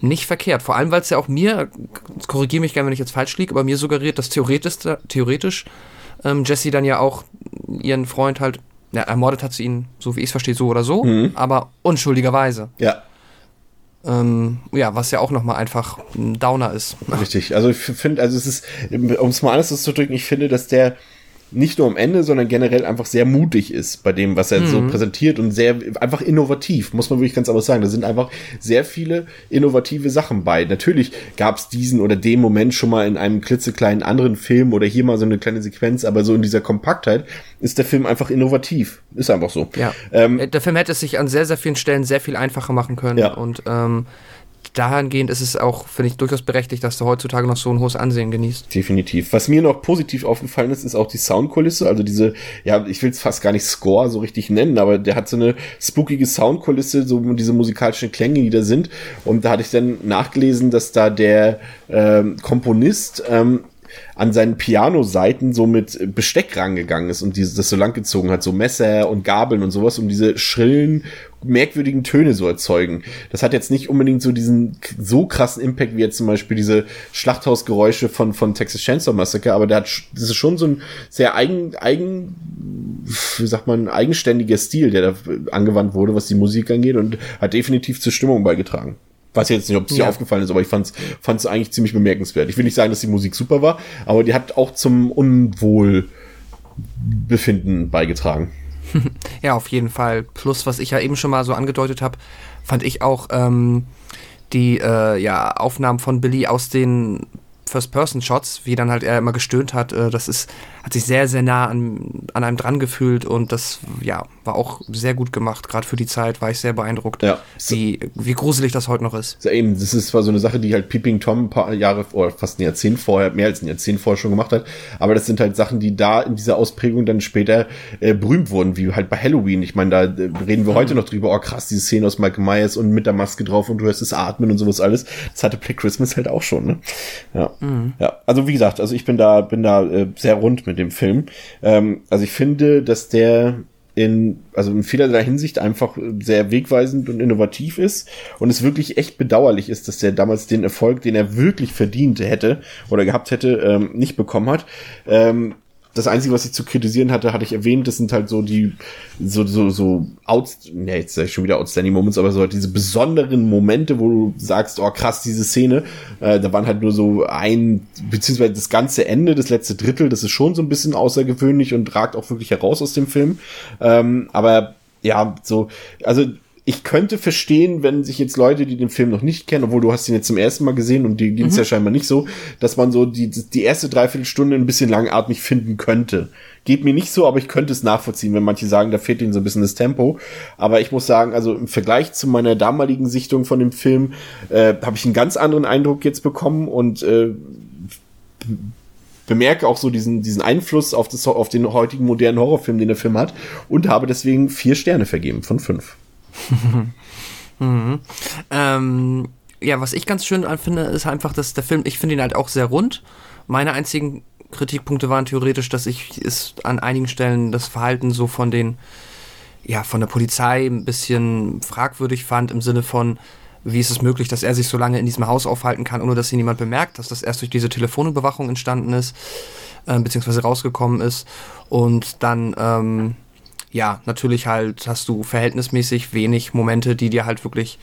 nicht verkehrt. Vor allem, weil es ja auch mir, korrigiere mich gerne, wenn ich jetzt falsch liege, aber mir suggeriert, dass theoretisch, theoretisch ähm, Jesse dann ja auch ihren Freund halt ja, ermordet hat sie ihn, so wie ich es verstehe, so oder so, mhm. aber unschuldigerweise. Ja. Ähm, ja, was ja auch nochmal einfach ein Downer ist. Richtig. Also ich finde, also es ist, um es mal anders auszudrücken, ich finde, dass der nicht nur am Ende, sondern generell einfach sehr mutig ist bei dem, was er mhm. so präsentiert und sehr einfach innovativ, muss man wirklich ganz anders sagen. Da sind einfach sehr viele innovative Sachen bei. Natürlich gab es diesen oder den Moment schon mal in einem klitzekleinen anderen Film oder hier mal so eine kleine Sequenz, aber so in dieser Kompaktheit ist der Film einfach innovativ. Ist einfach so. Ja. Ähm, der Film hätte es sich an sehr, sehr vielen Stellen sehr viel einfacher machen können. Ja. Und ähm, dahingehend ist es auch, finde ich, durchaus berechtigt, dass du heutzutage noch so ein hohes Ansehen genießt. Definitiv. Was mir noch positiv aufgefallen ist, ist auch die Soundkulisse. Also diese, ja, ich will es fast gar nicht Score so richtig nennen, aber der hat so eine spookige Soundkulisse, so diese musikalischen Klänge, die da sind. Und da hatte ich dann nachgelesen, dass da der ähm, Komponist ähm, an seinen Piano-Seiten so mit Besteck rangegangen ist und dieses, das so langgezogen hat, so Messer und Gabeln und sowas, um diese schrillen, merkwürdigen Töne so erzeugen. Das hat jetzt nicht unbedingt so diesen so krassen Impact wie jetzt zum Beispiel diese Schlachthausgeräusche von, von Texas Chainsaw Massacre, aber der hat, das ist schon so ein sehr eigen, eigen, wie sagt man, eigenständiger Stil, der da angewandt wurde, was die Musik angeht und hat definitiv zur Stimmung beigetragen. Weiß jetzt nicht, ob es dir aufgefallen ist, aber ich fand es eigentlich ziemlich bemerkenswert. Ich will nicht sagen, dass die Musik super war, aber die hat auch zum Unwohlbefinden beigetragen. ja, auf jeden Fall. Plus, was ich ja eben schon mal so angedeutet habe, fand ich auch ähm, die äh, ja, Aufnahmen von Billy aus den First-Person-Shots, wie dann halt er immer gestöhnt hat, äh, das ist, hat sich sehr, sehr nah an, an einem dran gefühlt und das, ja, war auch sehr gut gemacht. Gerade für die Zeit war ich sehr beeindruckt, Ja. wie, wie gruselig das heute noch ist. Ja, eben, das ist zwar so eine Sache, die halt Peeping Tom ein paar Jahre oder fast ein Jahrzehnt vorher, mehr als ein Jahrzehnt vorher schon gemacht hat, aber das sind halt Sachen, die da in dieser Ausprägung dann später äh, berühmt wurden, wie halt bei Halloween. Ich meine, da äh, reden wir heute noch drüber, oh krass, diese Szene aus Michael Myers und mit der Maske drauf und du hörst es atmen und sowas alles. Das hatte Black Christmas halt auch schon, ne? Ja. Ja, also wie gesagt, also ich bin da, bin da äh, sehr rund mit dem Film. Ähm, also ich finde, dass der in, also in vielerlei Hinsicht einfach sehr wegweisend und innovativ ist und es wirklich echt bedauerlich ist, dass der damals den Erfolg, den er wirklich verdient hätte oder gehabt hätte, ähm, nicht bekommen hat. Ähm, das Einzige, was ich zu kritisieren hatte, hatte ich erwähnt, das sind halt so die, so, so, so, outs, ne, jetzt sag ich schon wieder outstanding Moments, aber so halt diese besonderen Momente, wo du sagst, oh krass, diese Szene, äh, da waren halt nur so ein, beziehungsweise das ganze Ende, das letzte Drittel, das ist schon so ein bisschen außergewöhnlich und ragt auch wirklich heraus aus dem Film. Ähm, aber ja, so, also ich könnte verstehen, wenn sich jetzt Leute, die den Film noch nicht kennen, obwohl du hast ihn jetzt zum ersten Mal gesehen und die ging es ja scheinbar nicht so, dass man so die, die erste Dreiviertelstunde ein bisschen langatmig finden könnte. Geht mir nicht so, aber ich könnte es nachvollziehen, wenn manche sagen, da fehlt ihnen so ein bisschen das Tempo. Aber ich muss sagen, also im Vergleich zu meiner damaligen Sichtung von dem Film äh, habe ich einen ganz anderen Eindruck jetzt bekommen und äh, bemerke auch so diesen, diesen Einfluss auf, das, auf den heutigen modernen Horrorfilm, den der Film hat und habe deswegen vier Sterne vergeben von fünf. Ähm, ja, was ich ganz schön finde, ist einfach, dass der Film, ich finde ihn halt auch sehr rund. Meine einzigen Kritikpunkte waren theoretisch, dass ich es an einigen Stellen das Verhalten so von den, ja, von der Polizei ein bisschen fragwürdig fand, im Sinne von, wie ist es möglich, dass er sich so lange in diesem Haus aufhalten kann, ohne dass ihn niemand bemerkt, dass das erst durch diese Telefonüberwachung entstanden ist, äh, beziehungsweise rausgekommen ist. Und dann, ähm, ja, natürlich halt hast du verhältnismäßig wenig Momente, die dir halt wirklich,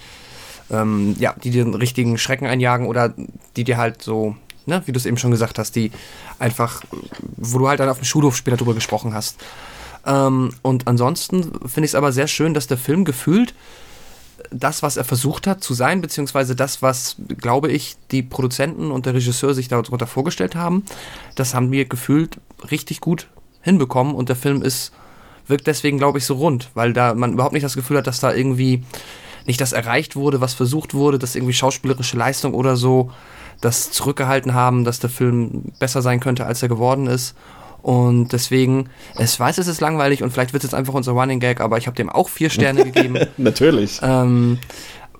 ähm, ja, die dir einen richtigen Schrecken einjagen oder die dir halt so, ne, wie du es eben schon gesagt hast, die einfach, wo du halt dann auf dem Schulhof später drüber gesprochen hast. Ähm, und ansonsten finde ich es aber sehr schön, dass der Film gefühlt das, was er versucht hat zu sein, beziehungsweise das, was, glaube ich, die Produzenten und der Regisseur sich darunter vorgestellt haben, das haben wir gefühlt richtig gut hinbekommen und der Film ist, wirkt deswegen, glaube ich, so rund, weil da man überhaupt nicht das Gefühl hat, dass da irgendwie nicht das erreicht wurde, was versucht wurde, dass irgendwie schauspielerische Leistung oder so das zurückgehalten haben, dass der Film besser sein könnte, als er geworden ist. Und deswegen, ich weiß, es ist langweilig und vielleicht wird es jetzt einfach unser Running Gag, aber ich habe dem auch vier Sterne gegeben. Natürlich. Ähm,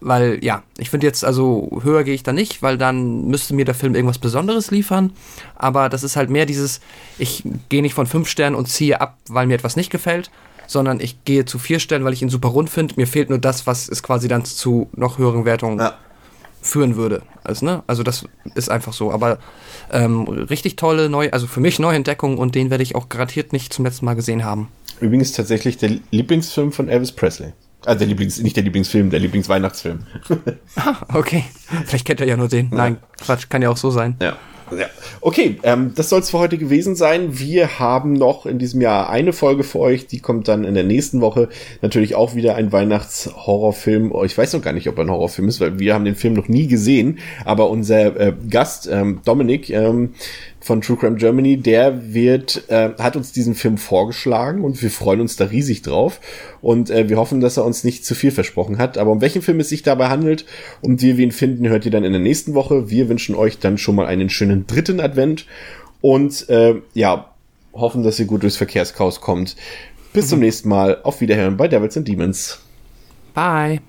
weil, ja, ich finde jetzt, also höher gehe ich da nicht, weil dann müsste mir der Film irgendwas Besonderes liefern. Aber das ist halt mehr dieses, ich gehe nicht von fünf Sternen und ziehe ab, weil mir etwas nicht gefällt, sondern ich gehe zu vier Sternen, weil ich ihn super rund finde. Mir fehlt nur das, was es quasi dann zu noch höheren Wertungen Ja. führen würde. Also, ne? also das ist einfach so. Aber ähm, richtig tolle, neu, also für mich Neuentdeckung und den werde ich auch garantiert nicht zum letzten Mal gesehen haben. Übrigens tatsächlich der Lieblingsfilm von Elvis Presley. Also der Lieblings, nicht der Lieblingsfilm, der Lieblingsweihnachtsfilm. Ah, okay. Vielleicht kennt er ja nur den. Nein, Quatsch, kann ja auch so sein. Ja. Ja. Okay, ähm, das soll es für heute gewesen sein. Wir haben noch in diesem Jahr eine Folge für euch, die kommt dann in der nächsten Woche. Natürlich auch wieder ein Weihnachtshorrorfilm. Oh, ich weiß noch gar nicht, ob er ein Horrorfilm ist, weil wir haben den Film noch nie gesehen. Aber unser äh, Gast, ähm, Dominik ähm, von True Crime Germany, der wird, äh, hat uns diesen Film vorgeschlagen und wir freuen uns da riesig drauf. Und äh, wir hoffen, dass er uns nicht zu viel versprochen hat. Aber um welchen Film es sich dabei handelt und wie wir ihn finden, hört ihr dann in der nächsten Woche. Wir wünschen euch dann schon mal einen schönen dritten Advent und äh, ja, hoffen, dass ihr gut durchs Verkehrschaos kommt. Bis zum nächsten Mal. Auf Wiederhören bei Devils and Demons. Bye.